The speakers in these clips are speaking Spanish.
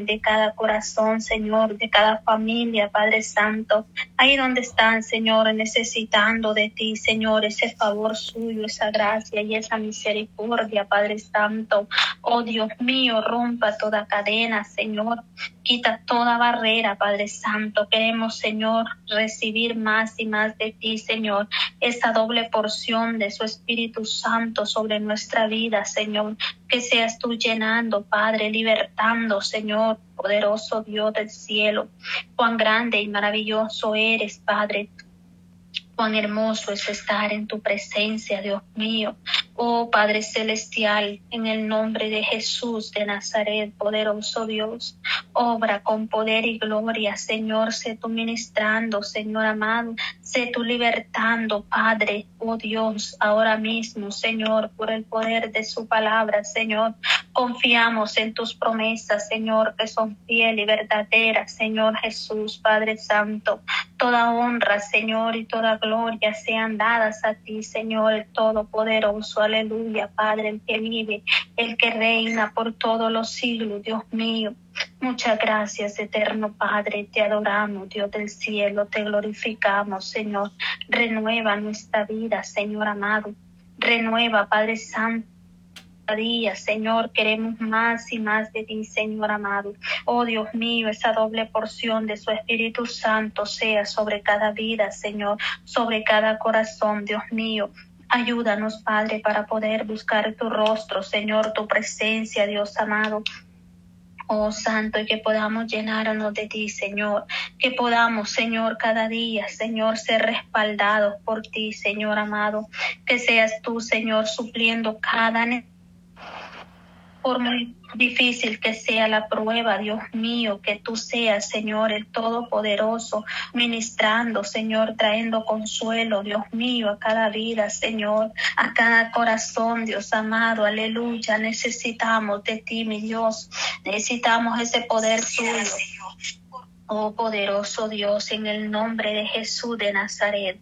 de cada corazón, Señor, de cada familia, Padre Santo. Ahí donde están, Señor, necesitando de ti, Señor, ese favor suyo, esa gracia y esa misericordia, Padre Santo. Oh Dios mío, rompa toda cadena, Señor. Quita toda barrera, Padre Santo. Queremos, Señor, recibir más y más de ti, Señor. Esa doble porción de su Espíritu Santo sobre nuestra vida, Señor. Que seas tú llenando, Padre, libertando, Señor, poderoso Dios del cielo. Cuán grande y maravilloso eres, Padre. Cuán hermoso es estar en tu presencia, Dios mío. Oh Padre Celestial, en el nombre de Jesús de Nazaret, poderoso Dios, obra con poder y gloria, Señor, sé tú ministrando, Señor amado, sé tú libertando, Padre, oh Dios, ahora mismo, Señor, por el poder de su palabra, Señor, confiamos en tus promesas, Señor, que son fiel y verdaderas, Señor Jesús, Padre Santo, toda honra, Señor, y toda gloria sean dadas a ti, Señor, el Todopoderoso aleluya, Padre, el que vive, el que reina por todos los siglos, Dios mío. Muchas gracias, eterno Padre, te adoramos, Dios del cielo, te glorificamos, Señor. Renueva nuestra vida, Señor amado. Renueva, Padre Santo día, Señor, queremos más y más de ti, Señor amado. Oh Dios mío, esa doble porción de su Espíritu Santo sea sobre cada vida, Señor, sobre cada corazón, Dios mío. Ayúdanos, Padre, para poder buscar tu rostro, Señor, tu presencia, Dios amado. Oh Santo, y que podamos llenarnos de ti, Señor. Que podamos, Señor, cada día, Señor, ser respaldados por ti, Señor amado. Que seas tú, Señor, supliendo cada necesidad por muy difícil que sea la prueba, Dios mío, que tú seas, Señor, el Todopoderoso, ministrando, Señor, trayendo consuelo, Dios mío, a cada vida, Señor, a cada corazón, Dios amado, aleluya. Necesitamos de ti, mi Dios, necesitamos ese poder tuyo. Oh poderoso Dios, en el nombre de Jesús de Nazaret,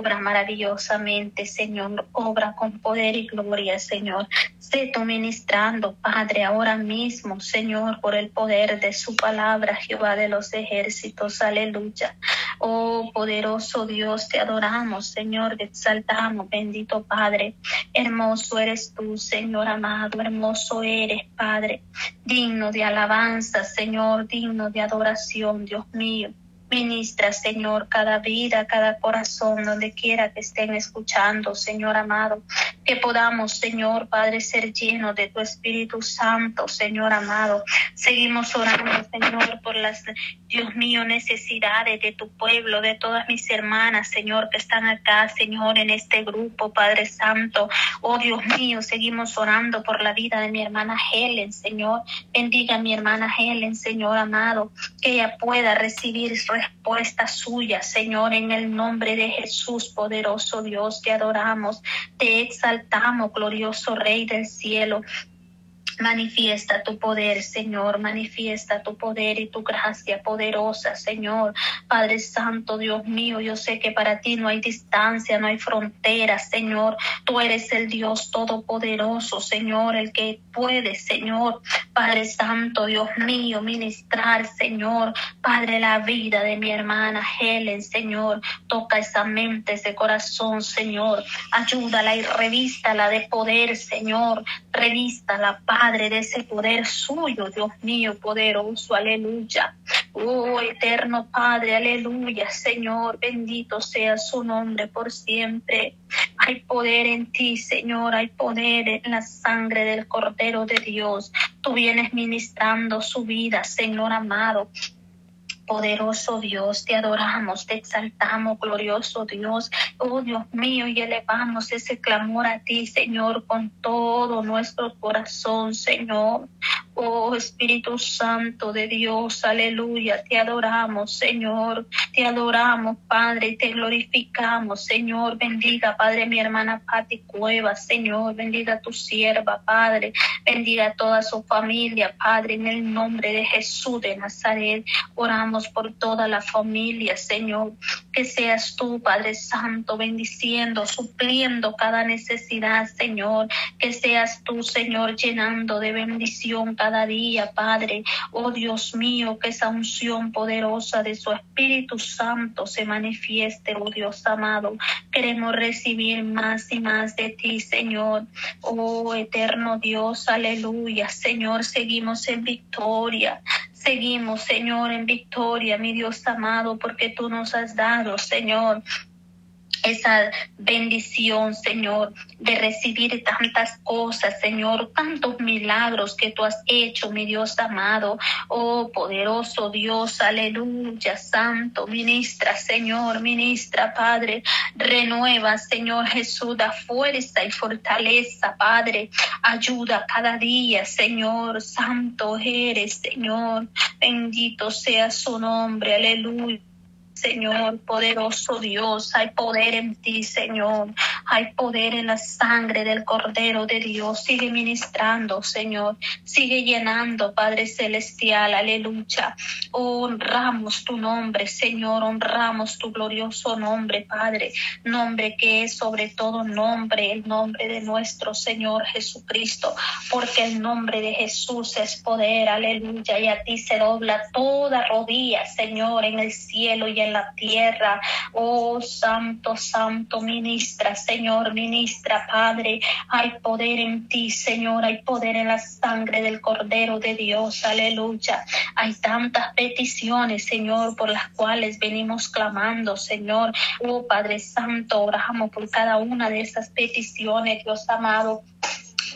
obra maravillosamente, Señor, obra con poder y gloria, Señor. Sé ministrando, Padre, ahora mismo, Señor, por el poder de su palabra, Jehová de los ejércitos, aleluya. Oh, poderoso Dios, te adoramos, Señor, te exaltamos, bendito Padre. Hermoso eres tú, Señor amado, hermoso eres, Padre, digno de alabanza, Señor, digno de adoración, Dios mío. Ministra, Señor, cada vida, cada corazón, donde quiera que estén escuchando, Señor amado. Que podamos, Señor, Padre, ser llenos de tu Espíritu Santo, Señor amado. Seguimos orando, Señor, por las, Dios mío, necesidades de tu pueblo, de todas mis hermanas, Señor, que están acá, Señor, en este grupo, Padre Santo. Oh, Dios mío, seguimos orando por la vida de mi hermana Helen, Señor. Bendiga a mi hermana Helen, Señor amado, que ella pueda recibir respuesta suya, Señor, en el nombre de Jesús, poderoso Dios, te adoramos, te exaltamos, glorioso Rey del cielo. Manifiesta tu poder, Señor, manifiesta tu poder y tu gracia poderosa, Señor. Padre Santo, Dios mío, yo sé que para ti no hay distancia, no hay fronteras, Señor. Tú eres el Dios todopoderoso, Señor, el que puede, Señor. Padre Santo, Dios mío, ministrar, Señor. Padre, la vida de mi hermana Helen, Señor. Toca esa mente, ese corazón, Señor. Ayúdala y revístala de poder, Señor. Revístala, Padre Padre, de ese poder suyo, Dios mío, poderoso, aleluya. Oh, eterno Padre, aleluya, Señor, bendito sea su nombre por siempre. Hay poder en ti, Señor, hay poder en la sangre del Cordero de Dios. Tú vienes ministrando su vida, Señor amado poderoso Dios, te adoramos, te exaltamos, glorioso Dios. Oh Dios mío, y elevamos ese clamor a ti, Señor, con todo nuestro corazón, Señor. Oh Espíritu Santo de Dios, aleluya, te adoramos, Señor, te adoramos, Padre, te glorificamos, Señor, bendiga, Padre, mi hermana Pati Cueva, Señor, bendiga tu sierva, Padre, bendiga a toda su familia, Padre, en el nombre de Jesús de Nazaret, oramos por toda la familia, Señor, que seas tú, Padre Santo, bendiciendo, supliendo cada necesidad, Señor, que seas tú, Señor, llenando de bendición cada día, Padre. Oh Dios mío, que esa unción poderosa de su Espíritu Santo se manifieste, oh Dios amado. Queremos recibir más y más de ti, Señor. Oh eterno Dios, aleluya. Señor, seguimos en victoria. Seguimos, Señor, en victoria, mi Dios amado, porque tú nos has dado, Señor, esa bendición, Señor, de recibir tantas cosas, Señor, tantos milagros que tú has hecho, mi Dios amado. Oh, poderoso Dios, aleluya, santo, ministra, Señor, ministra, Padre, renueva, Señor Jesús, da fuerza y fortaleza, Padre, ayuda cada día, Señor, santo eres, Señor, bendito sea su nombre, aleluya. Señor, poderoso Dios, hay poder en ti, Señor. Hay poder en la sangre del Cordero de Dios. Sigue ministrando, Señor. Sigue llenando, Padre Celestial. Aleluya. Honramos tu nombre, Señor. Honramos tu glorioso nombre, Padre. Nombre que es sobre todo nombre, el nombre de nuestro Señor Jesucristo. Porque el nombre de Jesús es poder. Aleluya. Y a ti se dobla toda rodilla, Señor, en el cielo y en la tierra. Oh Santo, Santo, ministra, Señor, ministra, Padre. Hay poder en ti, Señor. Hay poder en la sangre del Cordero de Dios. Aleluya. Hay tantas peticiones, Señor, por las cuales venimos clamando, Señor. Oh Padre Santo, oramos por cada una de esas peticiones, Dios amado.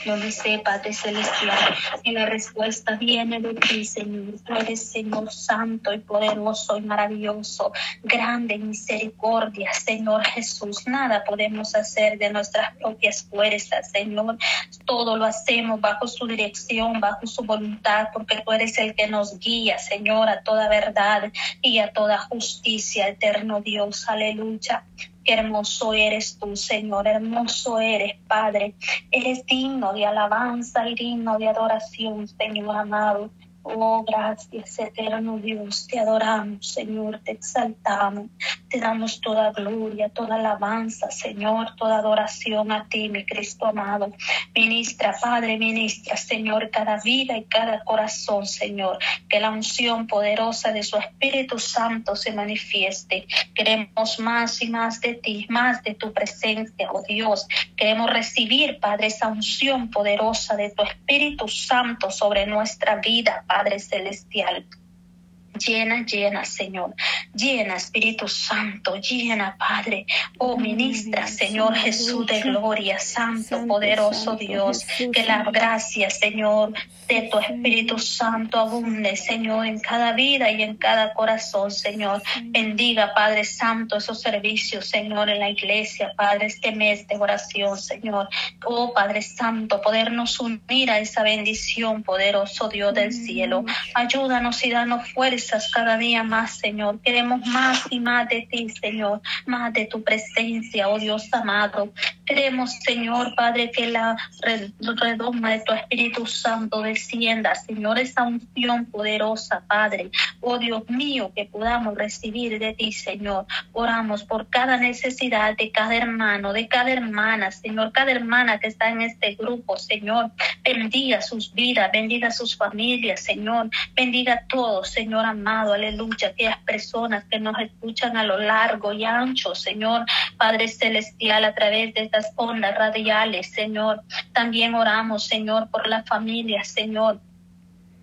Yo lo sé, Padre Celestial, y la respuesta viene de ti, Señor. Tú eres, Señor, santo y poderoso y maravilloso, grande misericordia, Señor Jesús. Nada podemos hacer de nuestras propias fuerzas, Señor. Todo lo hacemos bajo su dirección, bajo su voluntad, porque tú eres el que nos guía, Señor, a toda verdad y a toda justicia, eterno Dios. Aleluya hermoso eres tú, Señor, hermoso eres, Padre. Eres digno de alabanza y digno de adoración, Señor amado. Oh, gracias, eterno Dios. Te adoramos, Señor, te exaltamos. Te damos toda gloria, toda alabanza, Señor, toda adoración a ti, mi Cristo amado. Ministra, Padre, ministra, Señor, cada vida y cada corazón, Señor. Que la unción poderosa de su Espíritu Santo se manifieste. Queremos más y más de ti, más de tu presencia, oh Dios. Queremos recibir, Padre, esa unción poderosa de tu Espíritu Santo sobre nuestra vida, Padre Celestial. Llena, llena, Señor. Llena, Espíritu Santo. Llena, Padre. Oh, ministra, Señor Jesús de gloria, Santo, poderoso Dios. Que la gracia, Señor, de tu Espíritu Santo abunde, Señor, en cada vida y en cada corazón, Señor. Bendiga, Padre Santo, esos servicios, Señor, en la iglesia, Padre, este mes de oración, Señor. Oh, Padre Santo, podernos unir a esa bendición, poderoso Dios del cielo. Ayúdanos y danos cada día más, Señor. Queremos más y más de ti, Señor, más de tu presencia, oh Dios amado. Queremos, Señor, Padre, que la redoma de tu Espíritu Santo descienda, Señor, esa unción poderosa, Padre. Oh Dios mío, que podamos recibir de ti, Señor. Oramos por cada necesidad de cada hermano, de cada hermana, Señor, cada hermana que está en este grupo, Señor. Bendiga sus vidas, bendiga sus familias, Señor. Bendiga a todos, Señor amado, aleluya. Aquellas personas que nos escuchan a lo largo y ancho, Señor, Padre Celestial, a través de estas ondas radiales, Señor. También oramos, Señor, por la familia, Señor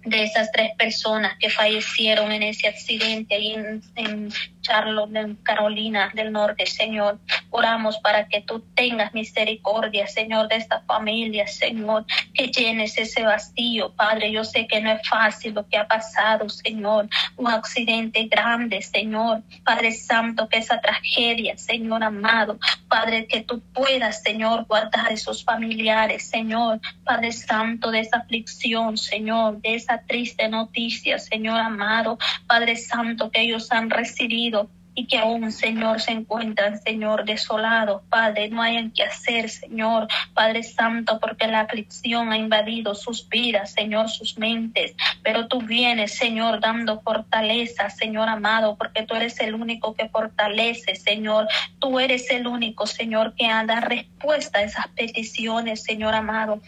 de esas tres personas que fallecieron en ese accidente ahí en, en Charlotte, Carolina del Norte, Señor. Oramos para que tú tengas misericordia, Señor, de esta familia, Señor, que llenes ese vacío, Padre. Yo sé que no es fácil lo que ha pasado, Señor. Un accidente grande, Señor. Padre Santo, que esa tragedia, Señor amado. Padre, que tú puedas, Señor, guardar esos familiares, Señor. Padre Santo, de esa aflicción, Señor, de esa triste noticia, Señor amado. Padre Santo, que ellos han recibido y que aún, Señor, se encuentran, Señor, desolados, Padre, no hayan que hacer, Señor, Padre Santo, porque la aflicción ha invadido sus vidas, Señor, sus mentes, pero tú vienes, Señor, dando fortaleza, Señor amado, porque tú eres el único que fortalece, Señor, tú eres el único, Señor, que da respuesta a esas peticiones, Señor amado.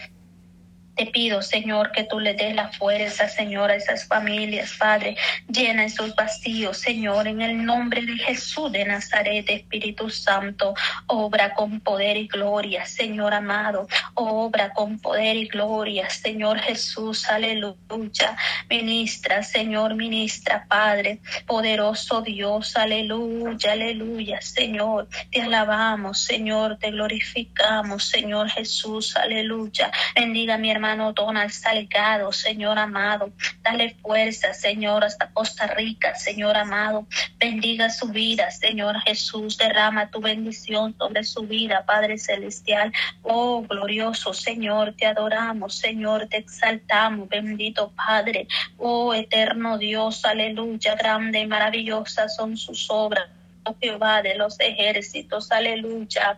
Te pido, Señor, que tú le des la fuerza, Señor, a esas familias, Padre. Llena esos vacíos, Señor, en el nombre de Jesús de Nazaret, Espíritu Santo. Obra con poder y gloria, Señor amado. Obra con poder y gloria, Señor Jesús. Aleluya. Ministra, Señor, ministra, Padre. Poderoso Dios, aleluya, aleluya, Señor. Te alabamos, Señor. Te glorificamos, Señor Jesús. Aleluya. Bendiga mi hermano hermano Donald Salgado, Señor amado. Dale fuerza, Señor, hasta Costa Rica, Señor amado. Bendiga su vida, Señor Jesús. Derrama tu bendición sobre su vida, Padre Celestial. Oh, glorioso Señor, te adoramos, Señor, te exaltamos, bendito Padre. Oh, eterno Dios, aleluya, grande y maravillosa son sus obras. Oh Jehová de los ejércitos, aleluya.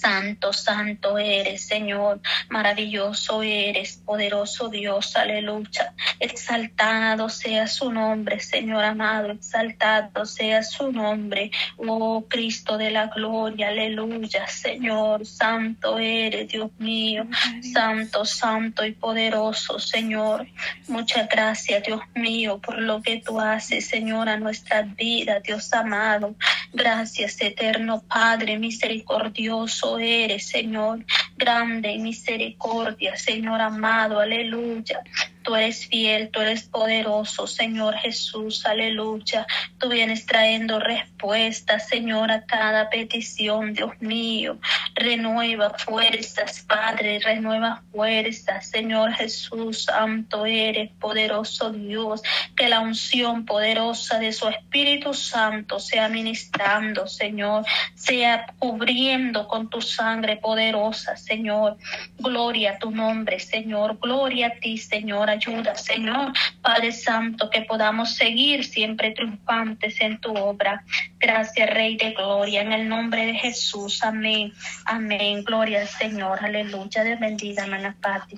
Santo, santo eres, Señor, maravilloso eres, poderoso Dios, aleluya. Exaltado sea su nombre, Señor amado, exaltado sea su nombre, oh Cristo de la gloria, aleluya, Señor, santo eres, Dios mío, santo, santo y poderoso, Señor. Muchas gracias, Dios mío, por lo que tú haces, Señor, a nuestra vida, Dios amado. Gracias, eterno Padre, misericordioso eres, Señor, grande en misericordia, Señor amado, aleluya. Tú eres fiel, tú eres poderoso, Señor Jesús, aleluya. Tú vienes trayendo respuestas, Señor, a cada petición, Dios mío. Renueva fuerzas, Padre, renueva fuerzas, Señor Jesús, santo eres, poderoso Dios. Que la unción poderosa de su Espíritu Santo sea ministrando, Señor, sea cubriendo con tu sangre poderosa, Señor. Gloria a tu nombre, Señor. Gloria a ti, Señor ayuda, Señor, Padre Santo, que podamos seguir siempre triunfantes en tu obra. Gracias, Rey de Gloria, en el nombre de Jesús. Amén. Amén. Gloria al Señor. Aleluya. De bendiga, hermana Pati.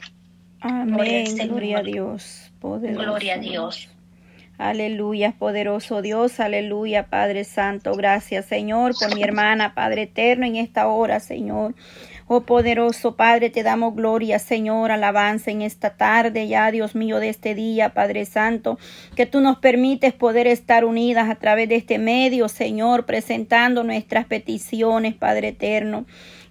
Amén. Gloria, a Dios. Poderoso Gloria a Dios. Aleluya, poderoso Dios, aleluya, Padre Santo. Gracias, Señor, por mi hermana, Padre Eterno, en esta hora, Señor. Oh poderoso Padre, te damos gloria, Señor, alabanza en esta tarde, ya Dios mío, de este día, Padre Santo, que tú nos permites poder estar unidas a través de este medio, Señor, presentando nuestras peticiones, Padre Eterno.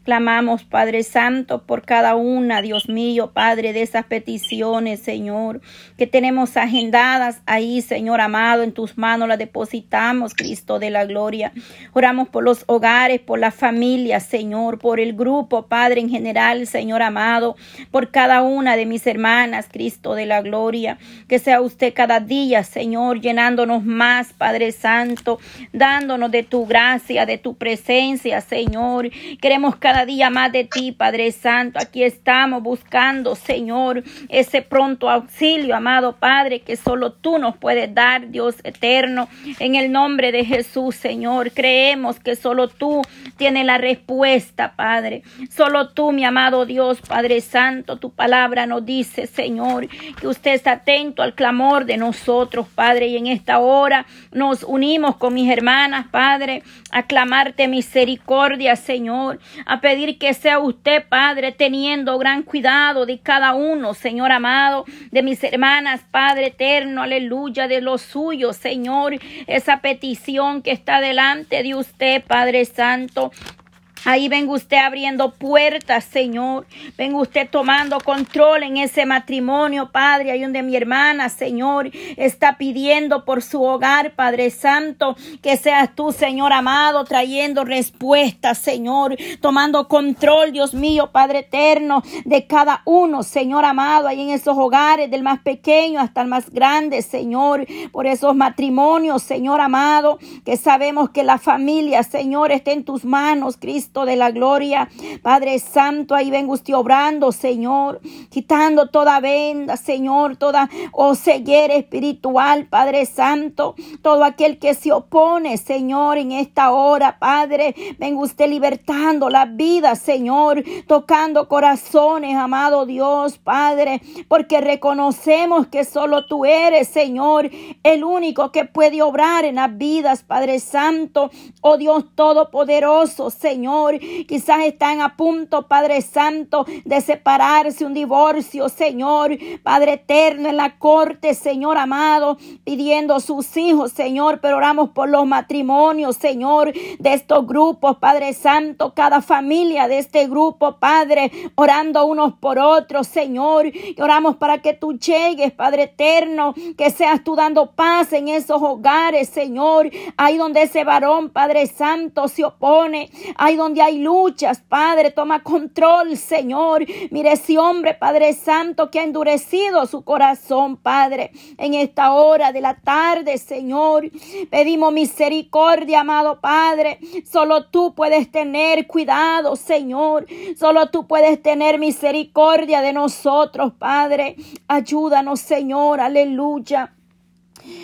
Clamamos, Padre Santo, por cada una, Dios mío, Padre, de esas peticiones, Señor, que tenemos agendadas ahí, Señor amado, en tus manos las depositamos, Cristo de la gloria. Oramos por los hogares, por las familias, Señor, por el grupo, Padre, en general, Señor amado, por cada una de mis hermanas, Cristo de la gloria. Que sea usted cada día, Señor, llenándonos más, Padre Santo, dándonos de tu gracia, de tu presencia, Señor. Queremos cada día más de ti, Padre Santo. Aquí estamos buscando, Señor, ese pronto auxilio, amado Padre, que solo tú nos puedes dar, Dios eterno. En el nombre de Jesús, Señor, creemos que solo tú tienes la respuesta, Padre. Solo tú, mi amado Dios, Padre Santo, tu palabra nos dice, Señor, que usted está atento al clamor de nosotros, Padre, y en esta hora nos unimos con mis hermanas, Padre, a clamarte misericordia, Señor, a pedir que sea usted, Padre, teniendo gran cuidado de cada uno, Señor amado, de mis hermanas, Padre eterno, aleluya, de los suyos, Señor, esa petición que está delante de usted, Padre Santo. Ahí venga usted abriendo puertas, Señor. Venga usted tomando control en ese matrimonio, Padre. Ahí donde mi hermana, Señor, está pidiendo por su hogar, Padre Santo. Que seas tú, Señor amado, trayendo respuestas, Señor. Tomando control, Dios mío, Padre eterno, de cada uno, Señor amado. Ahí en esos hogares, del más pequeño hasta el más grande, Señor. Por esos matrimonios, Señor amado. Que sabemos que la familia, Señor, está en tus manos, Cristo de la gloria. Padre Santo, ahí vengo usted obrando, Señor, quitando toda venda, Señor, toda oh, ceguera espiritual, Padre Santo, todo aquel que se opone, Señor, en esta hora, Padre, venga usted libertando la vida, Señor, tocando corazones, amado Dios, Padre, porque reconocemos que solo tú eres, Señor, el único que puede obrar en las vidas, Padre Santo, oh Dios Todopoderoso, Señor. Quizás están a punto, Padre Santo, de separarse, un divorcio, Señor. Padre eterno, en la corte, Señor amado, pidiendo sus hijos, Señor. Pero oramos por los matrimonios, Señor, de estos grupos, Padre Santo, cada familia de este grupo, Padre, orando unos por otros, Señor. Y oramos para que tú llegues, Padre eterno, que seas tú dando paz en esos hogares, Señor. Ahí donde ese varón, Padre Santo, se opone, ahí donde hay luchas, Padre, toma control, Señor. Mire ese hombre, Padre Santo, que ha endurecido su corazón, Padre, en esta hora de la tarde, Señor. Pedimos misericordia, amado Padre. Solo tú puedes tener cuidado, Señor. Solo tú puedes tener misericordia de nosotros, Padre. Ayúdanos, Señor. Aleluya.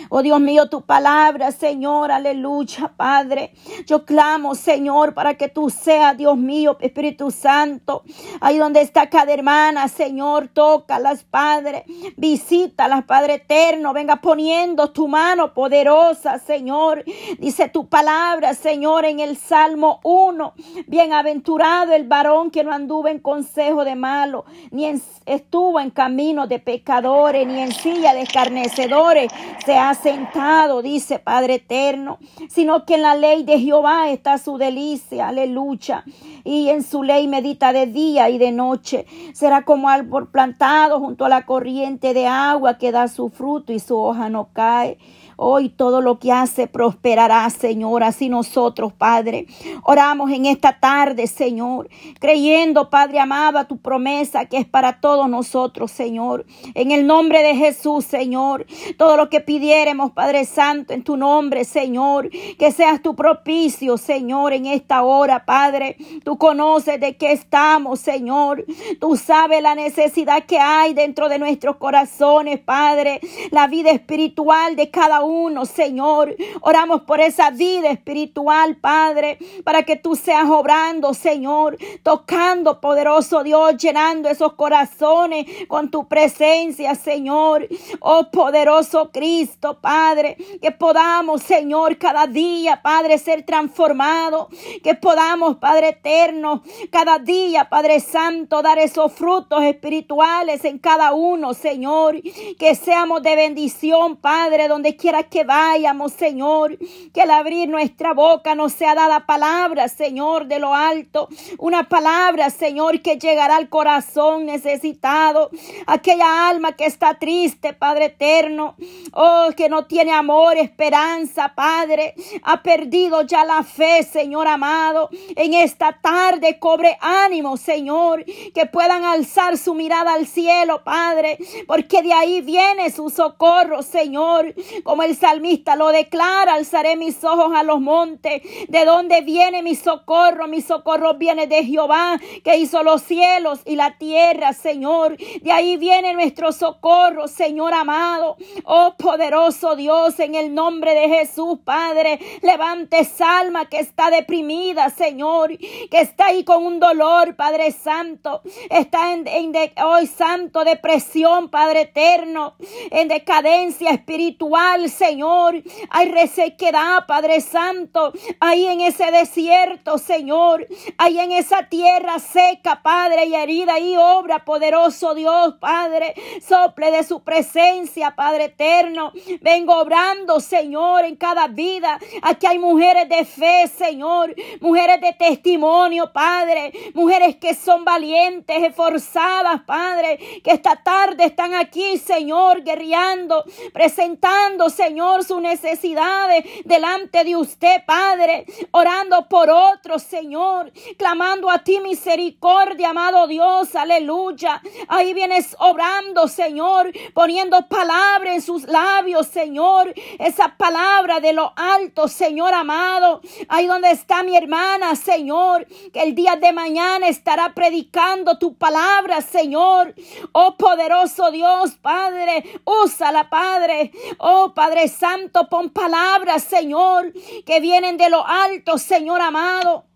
Oh Dios mío, tu palabra, Señor, aleluya, Padre. Yo clamo, Señor, para que tú seas, Dios mío, Espíritu Santo. Ahí donde está cada hermana, Señor, tócalas, Padre. Visítalas, Padre eterno. Venga poniendo tu mano poderosa, Señor. Dice tu palabra, Señor, en el Salmo 1. Bienaventurado el varón que no anduvo en consejo de malo, ni estuvo en camino de pecadores, ni en silla de escarnecedores ha sentado, dice Padre eterno, sino que en la ley de Jehová está su delicia, aleluya. Y en su ley medita de día y de noche. Será como árbol plantado junto a la corriente de agua que da su fruto y su hoja no cae. Hoy todo lo que hace prosperará, Señor. Así nosotros, Padre, oramos en esta tarde, Señor, creyendo, Padre amado, a tu promesa que es para todos nosotros, Señor. En el nombre de Jesús, Señor, todo lo que pidiéramos, Padre Santo, en tu nombre, Señor, que seas tu propicio, Señor, en esta hora, Padre. Tú conoces de qué estamos, Señor. Tú sabes la necesidad que hay dentro de nuestros corazones, Padre. La vida espiritual de cada uno, Señor. Oramos por esa vida espiritual, Padre, para que tú seas obrando, Señor, tocando, poderoso Dios, llenando esos corazones con tu presencia, Señor. Oh, poderoso Cristo, Padre, que podamos, Señor, cada día, Padre, ser transformados, que podamos, Padre eterno, cada día, Padre Santo, dar esos frutos espirituales en cada uno, Señor, que seamos de bendición, Padre, donde quiera que vayamos, Señor, que al abrir nuestra boca nos sea dada palabra, Señor, de lo alto. Una palabra, Señor, que llegará al corazón necesitado. Aquella alma que está triste, Padre eterno. Oh, que no tiene amor, esperanza, Padre. Ha perdido ya la fe, Señor amado. En esta tarde cobre ánimo, Señor. Que puedan alzar su mirada al cielo, Padre. Porque de ahí viene su socorro, Señor. Como el salmista lo declara, alzaré mis ojos a los montes. ¿De dónde viene mi socorro? Mi socorro viene de Jehová, que hizo los cielos y la tierra, Señor. De ahí viene nuestro socorro, Señor amado. Oh poderoso Dios, en el nombre de Jesús, Padre, levante esa alma que está deprimida, Señor, que está ahí con un dolor, Padre Santo. Está en, hoy, Santo, depresión, Padre eterno, en decadencia espiritual, Señor. Hay resequedad, Padre Santo. Ahí en ese desierto, Señor. Ahí en esa tierra seca, Padre, y herida. y obra, poderoso Dios, Padre. Sople de su presencia, Padre eterno. Vengo obrando, Señor, en cada vida. Aquí hay mujeres de fe, Señor. Mujeres de testimonio, Padre. Mujeres que son valientes, esforzadas, Padre. Que esta tarde están aquí, Señor, guerreando, presentando, Señor, sus necesidades delante de usted, Padre, orando por otros, Señor, clamando a ti misericordia, amado Dios, aleluya. Ahí vienes obrando, Señor, poniendo palabra en sus labios, Señor, esa palabra de lo alto, Señor amado. Ahí donde está mi hermana, Señor, que el día de mañana estará predicando tu palabra, Señor. Oh poderoso Dios, Padre, úsala, Padre. Oh Padre Padre Santo, pon palabras, Señor, que vienen de lo alto, Señor amado.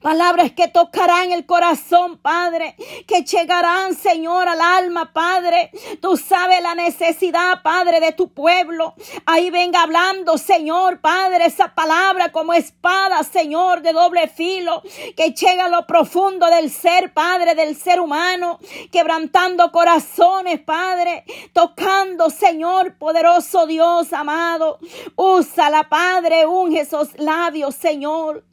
Palabras que tocarán el corazón, Padre, que llegarán, Señor, al alma, Padre. Tú sabes la necesidad, Padre, de tu pueblo. Ahí venga hablando, Señor, Padre, esa palabra como espada, Señor, de doble filo, que llega a lo profundo del ser, Padre, del ser humano, quebrantando corazones, Padre, tocando, Señor, poderoso Dios amado. Úsala, Padre, unge esos labios, Señor.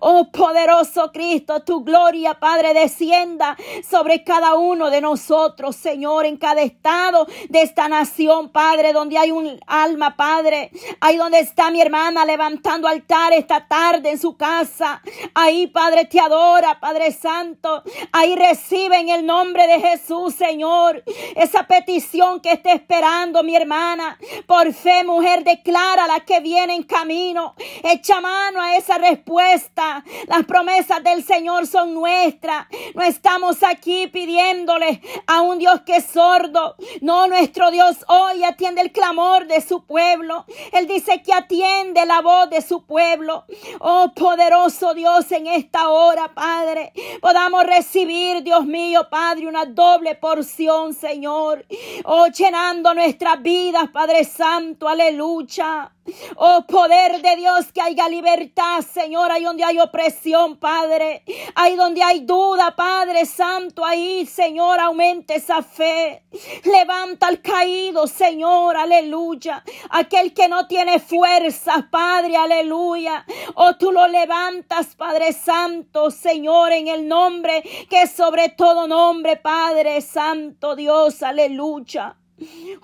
Oh, poderoso Cristo, tu gloria, Padre, descienda sobre cada uno de nosotros, Señor, en cada estado de esta nación, Padre, donde hay un alma, Padre. Ahí donde está mi hermana levantando altar esta tarde en su casa. Ahí, Padre, te adora, Padre Santo. Ahí recibe en el nombre de Jesús, Señor, esa petición que está esperando mi hermana. Por fe, mujer, declara la que viene en camino. Echa mano a esa respuesta. Las promesas del Señor son nuestras. No estamos aquí pidiéndole a un Dios que es sordo. No, nuestro Dios hoy atiende el clamor de su pueblo. Él dice que atiende la voz de su pueblo. Oh, poderoso Dios, en esta hora, Padre, podamos recibir, Dios mío, Padre, una doble porción, Señor. Oh, llenando nuestras vidas, Padre Santo, aleluya. Oh poder de Dios, que haya libertad, Señor, ahí donde hay opresión, Padre. Ahí donde hay duda, Padre Santo, ahí, Señor, aumente esa fe. Levanta al caído, Señor, aleluya. Aquel que no tiene fuerzas, Padre, aleluya. Oh, tú lo levantas, Padre Santo, Señor, en el nombre que sobre todo nombre, Padre Santo, Dios, aleluya.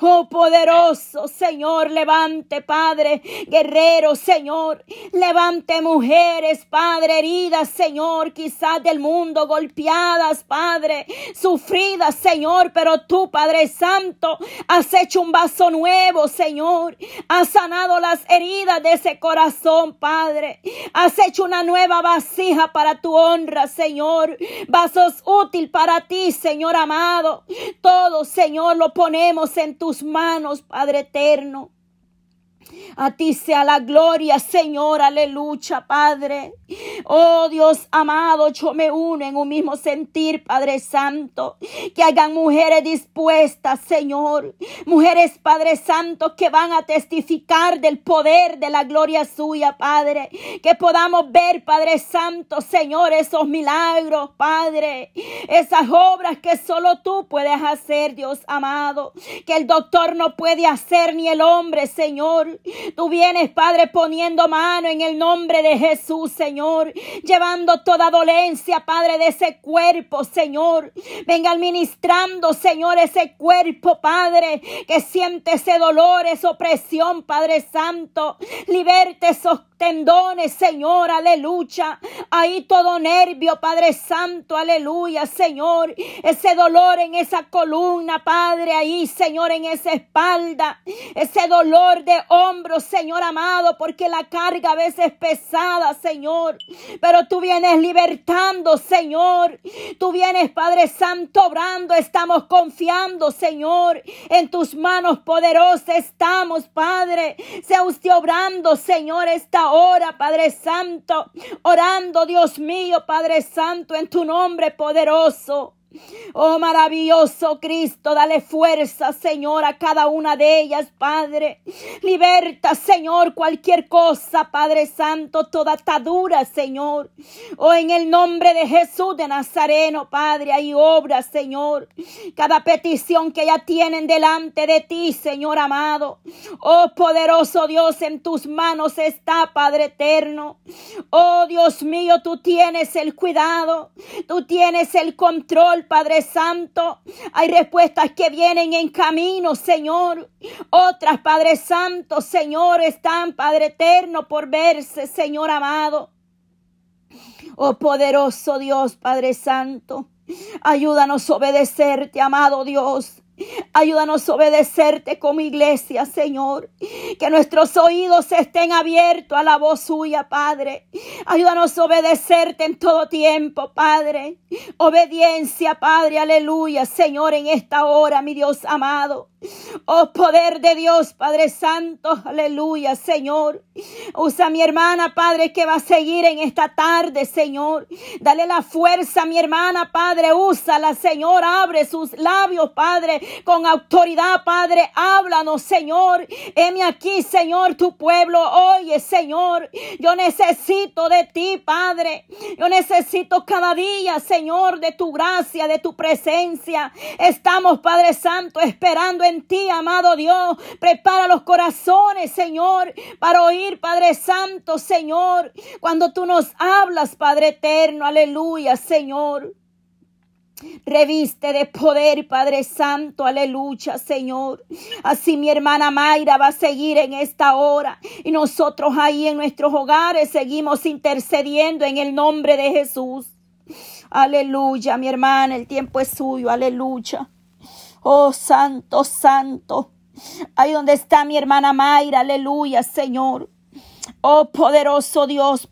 Oh poderoso Señor, levante Padre, guerrero Señor, levante mujeres, Padre, heridas Señor, quizás del mundo, golpeadas Padre, sufridas Señor, pero tú Padre Santo, has hecho un vaso nuevo Señor, has sanado las heridas de ese corazón Padre, has hecho una nueva vasija para tu honra Señor, vasos útil para ti Señor amado, todo Señor lo ponemos en tus manos, Padre eterno. A ti sea la gloria, Señor, aleluya, Padre. Oh Dios amado, yo me uno en un mismo sentir, Padre Santo. Que hagan mujeres dispuestas, Señor. Mujeres, Padre Santo, que van a testificar del poder de la gloria suya, Padre. Que podamos ver, Padre Santo, Señor, esos milagros, Padre. Esas obras que solo tú puedes hacer, Dios amado. Que el doctor no puede hacer ni el hombre, Señor. Tú vienes, Padre, poniendo mano en el nombre de Jesús, Señor, llevando toda dolencia, Padre, de ese cuerpo, Señor. Venga administrando, Señor, ese cuerpo, Padre, que siente ese dolor, esa opresión, Padre Santo. Liberte esos tendones, Señor, aleluya. Ahí todo nervio, Padre Santo, aleluya, Señor. Ese dolor en esa columna, Padre, ahí, Señor, en esa espalda. Ese dolor de hombro, Señor amado, porque la carga a veces es pesada, Señor. Pero tú vienes libertando, Señor. Tú vienes, Padre Santo, obrando. Estamos confiando, Señor, en tus manos poderosas. Estamos, Padre. Sea usted obrando, Señor, esta ahora, Padre Santo, orando, Dios mío, Padre Santo, en tu nombre poderoso. Oh maravilloso Cristo, dale fuerza, Señor, a cada una de ellas, Padre. Liberta, Señor, cualquier cosa, Padre Santo, toda atadura, Señor. Oh, en el nombre de Jesús de Nazareno, Padre, hay obra, Señor. Cada petición que ya tienen delante de ti, Señor amado. Oh, poderoso Dios, en tus manos está, Padre eterno. Oh, Dios mío, tú tienes el cuidado, tú tienes el control, Padre Santo. Hay respuestas que vienen en camino, Señor. Otras, Padre Santo, Señor, están, Padre Eterno, por verse, Señor amado. Oh poderoso Dios, Padre Santo. Ayúdanos a obedecerte, amado Dios. Ayúdanos a obedecerte como iglesia, Señor. Que nuestros oídos estén abiertos a la voz suya, Padre. Ayúdanos a obedecerte en todo tiempo, Padre. Obediencia, Padre, aleluya, Señor, en esta hora, mi Dios amado. Oh poder de Dios, Padre Santo, aleluya, Señor. Usa a mi hermana, Padre, que va a seguir en esta tarde, Señor. Dale la fuerza a mi hermana, Padre. Úsala, Señor. Abre sus labios, Padre, con autoridad, Padre. Háblanos, Señor. Heme aquí, Señor, tu pueblo. Oye, Señor. Yo necesito de ti, Padre. Yo necesito cada día, Señor, de tu gracia, de tu presencia. Estamos, Padre Santo, esperando en ti, amado Dios. Prepara los corazones, Señor, para oír, Padre Santo, Señor, cuando tú nos hablas, Padre eterno. Aleluya, Señor. Reviste de poder, Padre Santo, aleluya, Señor. Así mi hermana Mayra va a seguir en esta hora. Y nosotros ahí en nuestros hogares seguimos intercediendo en el nombre de Jesús. Aleluya, mi hermana, el tiempo es suyo, aleluya. Oh, santo, santo. Ahí donde está mi hermana Mayra, aleluya, Señor. Oh, poderoso Dios,